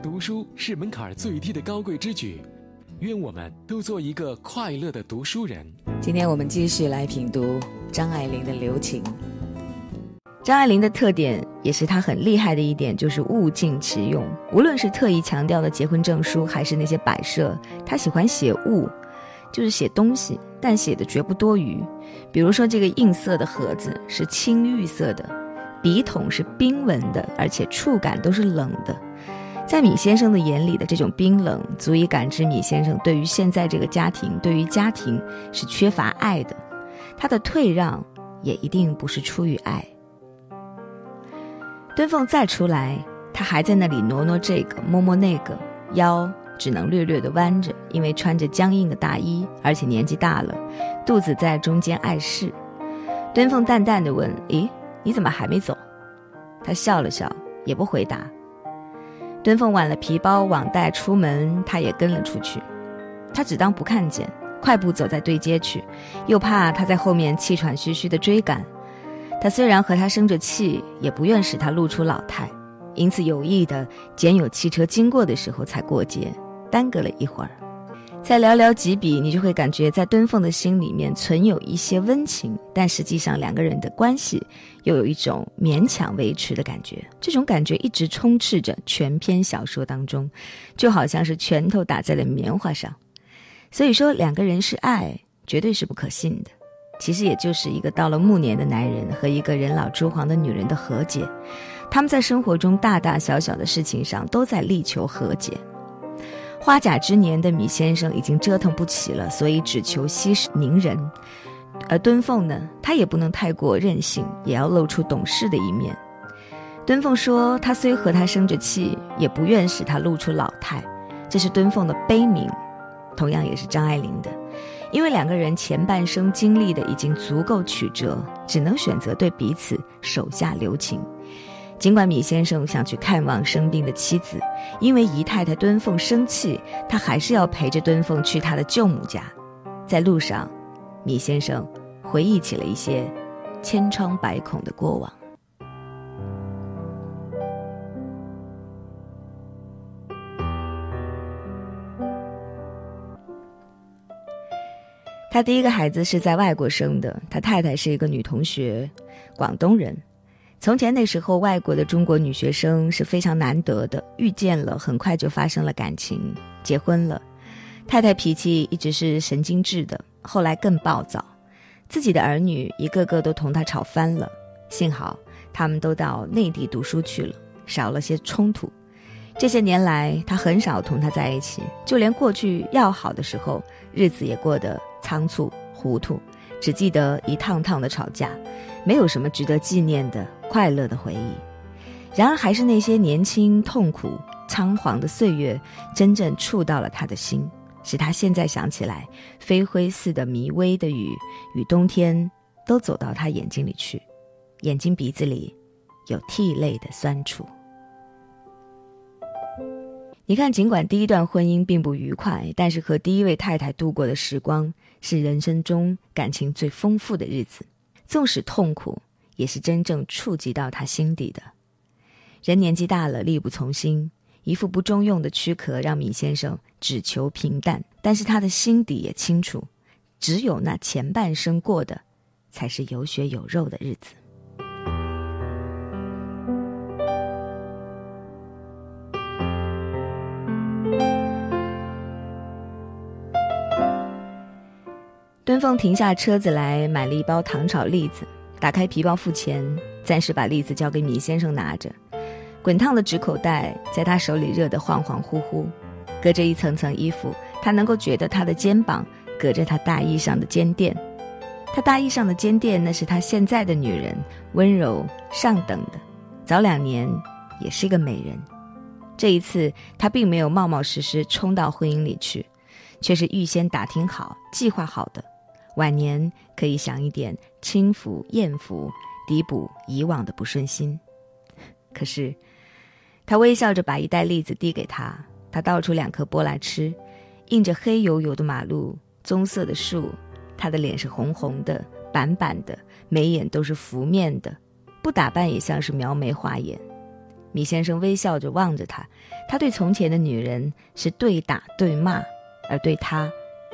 读书是门槛最低的高贵之举，愿我们都做一个快乐的读书人。今天我们继续来品读张爱玲的留情。张爱玲的特点，也是她很厉害的一点，就是物尽其用。无论是特意强调的结婚证书，还是那些摆设，她喜欢写物，就是写东西，但写的绝不多余。比如说，这个硬色的盒子是青玉色的，笔筒是冰纹的，而且触感都是冷的。在米先生的眼里的这种冰冷，足以感知米先生对于现在这个家庭，对于家庭是缺乏爱的。他的退让也一定不是出于爱。敦凤再出来，他还在那里挪挪这个，摸摸那个，腰只能略略的弯着，因为穿着僵硬的大衣，而且年纪大了，肚子在中间碍事。敦凤淡淡的问：“咦，你怎么还没走？”他笑了笑，也不回答。敦凤挽了皮包网袋出门，他也跟了出去。他只当不看见，快步走在对街去，又怕他在后面气喘吁吁的追赶。他虽然和他生着气，也不愿使他露出老态，因此有意的拣有汽车经过的时候才过街，耽搁了一会儿。再寥寥几笔，你就会感觉在敦凤的心里面存有一些温情，但实际上两个人的关系又有一种勉强维持的感觉。这种感觉一直充斥着全篇小说当中，就好像是拳头打在了棉花上。所以说，两个人是爱，绝对是不可信的。其实也就是一个到了暮年的男人和一个人老珠黄的女人的和解。他们在生活中大大小小的事情上都在力求和解。花甲之年的米先生已经折腾不起了，所以只求息事宁人。而敦凤呢，他也不能太过任性，也要露出懂事的一面。敦凤说，他虽和他生着气，也不愿使他露出老态，这是敦凤的悲悯，同样也是张爱玲的。因为两个人前半生经历的已经足够曲折，只能选择对彼此手下留情。尽管米先生想去看望生病的妻子，因为姨太太敦凤生气，他还是要陪着敦凤去他的舅母家。在路上，米先生回忆起了一些千疮百孔的过往。他第一个孩子是在外国生的，他太太是一个女同学，广东人。从前那时候，外国的中国女学生是非常难得的，遇见了很快就发生了感情，结婚了。太太脾气一直是神经质的，后来更暴躁，自己的儿女一个个都同他吵翻了。幸好他们都到内地读书去了，少了些冲突。这些年来，他很少同他在一起，就连过去要好的时候，日子也过得仓促糊涂。只记得一趟趟的吵架，没有什么值得纪念的快乐的回忆。然而，还是那些年轻、痛苦、仓皇的岁月，真正触到了他的心，使他现在想起来，飞灰似的迷微的雨与冬天，都走到他眼睛里去，眼睛鼻子里有涕泪的酸楚。你看，尽管第一段婚姻并不愉快，但是和第一位太太度过的时光是人生中感情最丰富的日子。纵使痛苦，也是真正触及到他心底的。人年纪大了，力不从心，一副不中用的躯壳让米先生只求平淡。但是他的心底也清楚，只有那前半生过的，才是有血有肉的日子。凤停下车子来，买了一包糖炒栗子，打开皮包付钱，暂时把栗子交给米先生拿着。滚烫的纸口袋在他手里热得恍恍惚惚，隔着一层层衣服，他能够觉得他的肩膀隔着他大衣上的肩垫。他大衣上的肩垫，那是他现在的女人，温柔上等的，早两年也是个美人。这一次，他并没有冒冒失失冲到婚姻里去，却是预先打听好、计划好的。晚年可以享一点轻福艳福，抵补以往的不顺心。可是，他微笑着把一袋栗子递给他，他倒出两颗剥来吃。映着黑油油的马路，棕色的树，他的脸是红红的、板板的，眉眼都是拂面的，不打扮也像是描眉画眼。米先生微笑着望着他，他对从前的女人是对打对骂，而对他，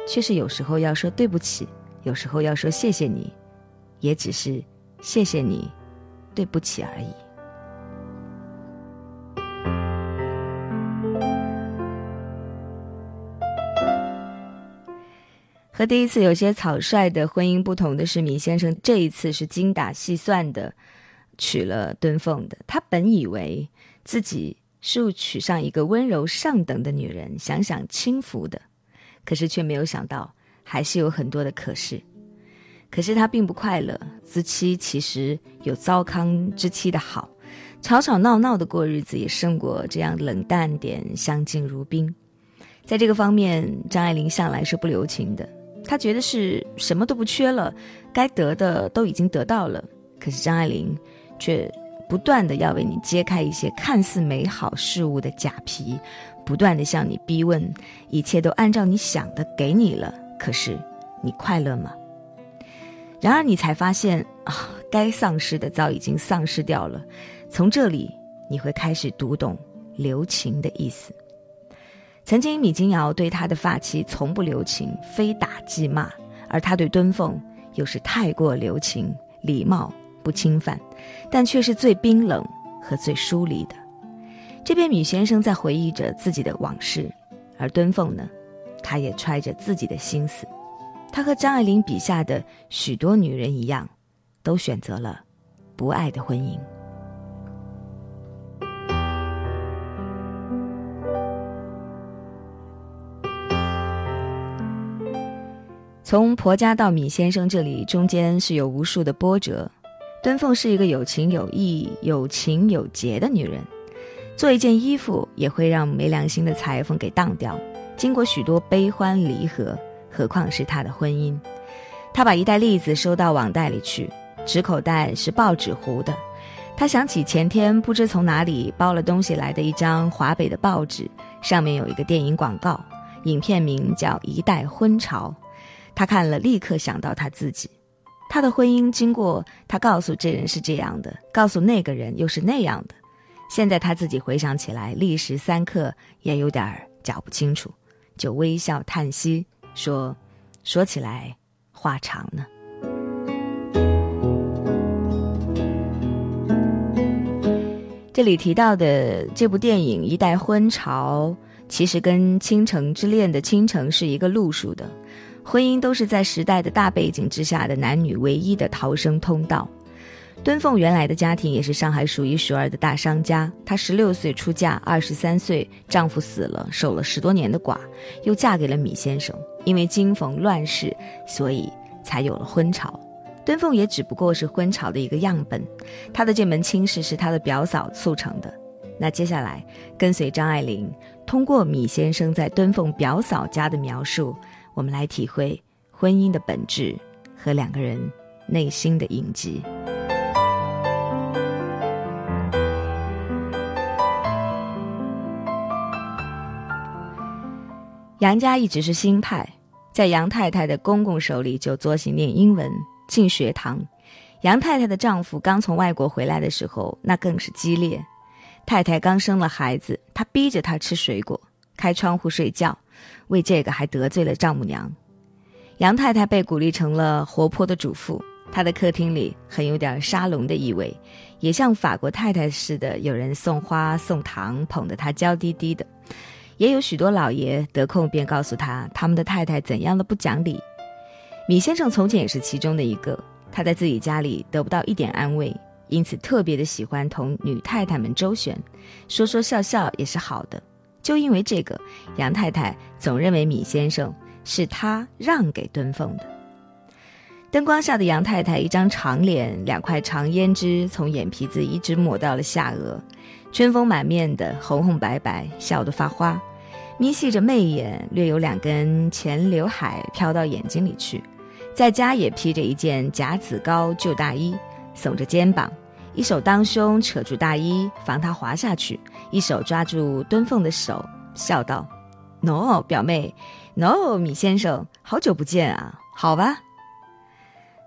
却是有时候要说对不起，有时候要说谢谢你，也只是谢谢你，对不起而已。和第一次有些草率的婚姻不同的是，米先生这一次是精打细算的娶了敦凤的。他本以为自己是娶上一个温柔上等的女人，享享清福的，可是却没有想到还是有很多的可是。可是他并不快乐，自妻其实有糟糠之妻的好，吵吵闹闹的过日子也胜过这样冷淡点相敬如宾。在这个方面，张爱玲向来是不留情的。她觉得是什么都不缺了，该得的都已经得到了。可是张爱玲却不断的要为你揭开一些看似美好事物的假皮，不断的向你逼问：一切都按照你想的给你了，可是你快乐吗？然而你才发现啊，该丧失的早已经丧失掉了。从这里你会开始读懂留情的意思。曾经，米金瑶对他的发妻从不留情，非打即骂；而他对敦凤又是太过留情，礼貌不侵犯，但却是最冰冷和最疏离的。这边米先生在回忆着自己的往事，而敦凤呢，他也揣着自己的心思。他和张爱玲笔下的许多女人一样，都选择了不爱的婚姻。从婆家到米先生这里，中间是有无数的波折。敦凤是一个有情有义、有情有节的女人，做一件衣服也会让没良心的裁缝给当掉。经过许多悲欢离合，何况是他的婚姻。他把一袋栗子收到网袋里去，纸口袋是报纸糊的。他想起前天不知从哪里包了东西来的一张华北的报纸，上面有一个电影广告，影片名叫《一代婚潮》。他看了，立刻想到他自己，他的婚姻经过，他告诉这人是这样的，告诉那个人又是那样的。现在他自己回想起来，历时三刻也有点儿讲不清楚，就微笑叹息说：“说起来话长呢。”这里提到的这部电影《一代婚潮》，其实跟《倾城之恋》的倾城是一个路数的。婚姻都是在时代的大背景之下的男女唯一的逃生通道。敦凤原来的家庭也是上海数一数二的大商家。她十六岁出嫁，二十三岁丈夫死了，守了十多年的寡，又嫁给了米先生。因为经逢乱世，所以才有了婚潮。敦凤也只不过是婚潮的一个样本。她的这门亲事是她的表嫂促成的。那接下来跟随张爱玲，通过米先生在敦凤表嫂家的描述。我们来体会婚姻的本质和两个人内心的印记。杨家一直是新派，在杨太太的公公手里就作兴念英文，进学堂。杨太太的丈夫刚从外国回来的时候，那更是激烈。太太刚生了孩子，他逼着她吃水果，开窗户睡觉。为这个还得罪了丈母娘，杨太太被鼓励成了活泼的主妇。她的客厅里很有点沙龙的意味，也像法国太太似的，有人送花送糖，捧得她娇滴滴的。也有许多老爷得空便告诉他他们的太太怎样的不讲理。米先生从前也是其中的一个，他在自己家里得不到一点安慰，因此特别的喜欢同女太太们周旋，说说笑笑也是好的。就因为这个，杨太太总认为米先生是他让给敦凤的。灯光下的杨太太，一张长脸，两块长胭脂从眼皮子一直抹到了下颚，春风满面的红红白白，笑得发花，眯细着媚眼，略有两根前刘海飘到眼睛里去。在家也披着一件假紫高旧大衣，耸着肩膀。一手当胸扯住大衣，防他滑下去；一手抓住敦凤的手，笑道：“No，表妹，No，米先生，好久不见啊，好吧。”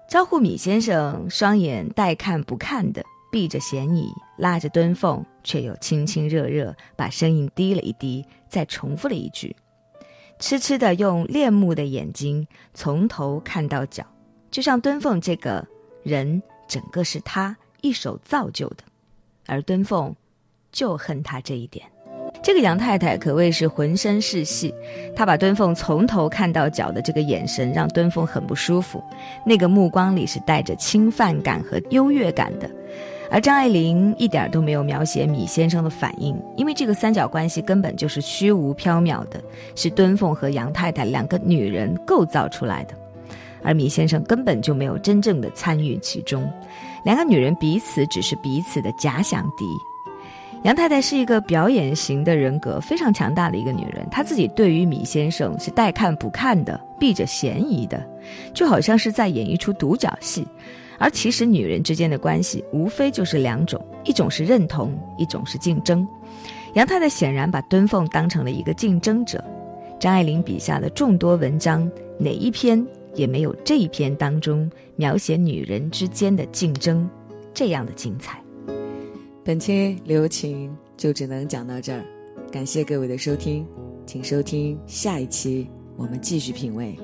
招呼米先生，双眼带看不看的，避着嫌疑，拉着敦凤，却又亲亲热热，把声音低了一低，再重复了一句，痴痴的用恋慕的眼睛从头看到脚，就像敦凤这个人整个是他一手造就的，而敦凤就恨他这一点。这个杨太太可谓是浑身是戏，她把敦凤从头看到脚的这个眼神，让敦凤很不舒服。那个目光里是带着侵犯感和优越感的。而张爱玲一点都没有描写米先生的反应，因为这个三角关系根本就是虚无缥缈的，是敦凤和杨太太两个女人构造出来的，而米先生根本就没有真正的参与其中。两个女人彼此只是彼此的假想敌。杨太太是一个表演型的人格，非常强大的一个女人。她自己对于米先生是带看不看的，避着嫌疑的，就好像是在演一出独角戏。而其实女人之间的关系无非就是两种，一种是认同，一种是竞争。杨太太显然把敦凤当成了一个竞争者。张爱玲笔下的众多文章，哪一篇也没有这一篇当中描写女人之间的竞争这样的精彩。本期留情就只能讲到这儿，感谢各位的收听，请收听下一期，我们继续品味。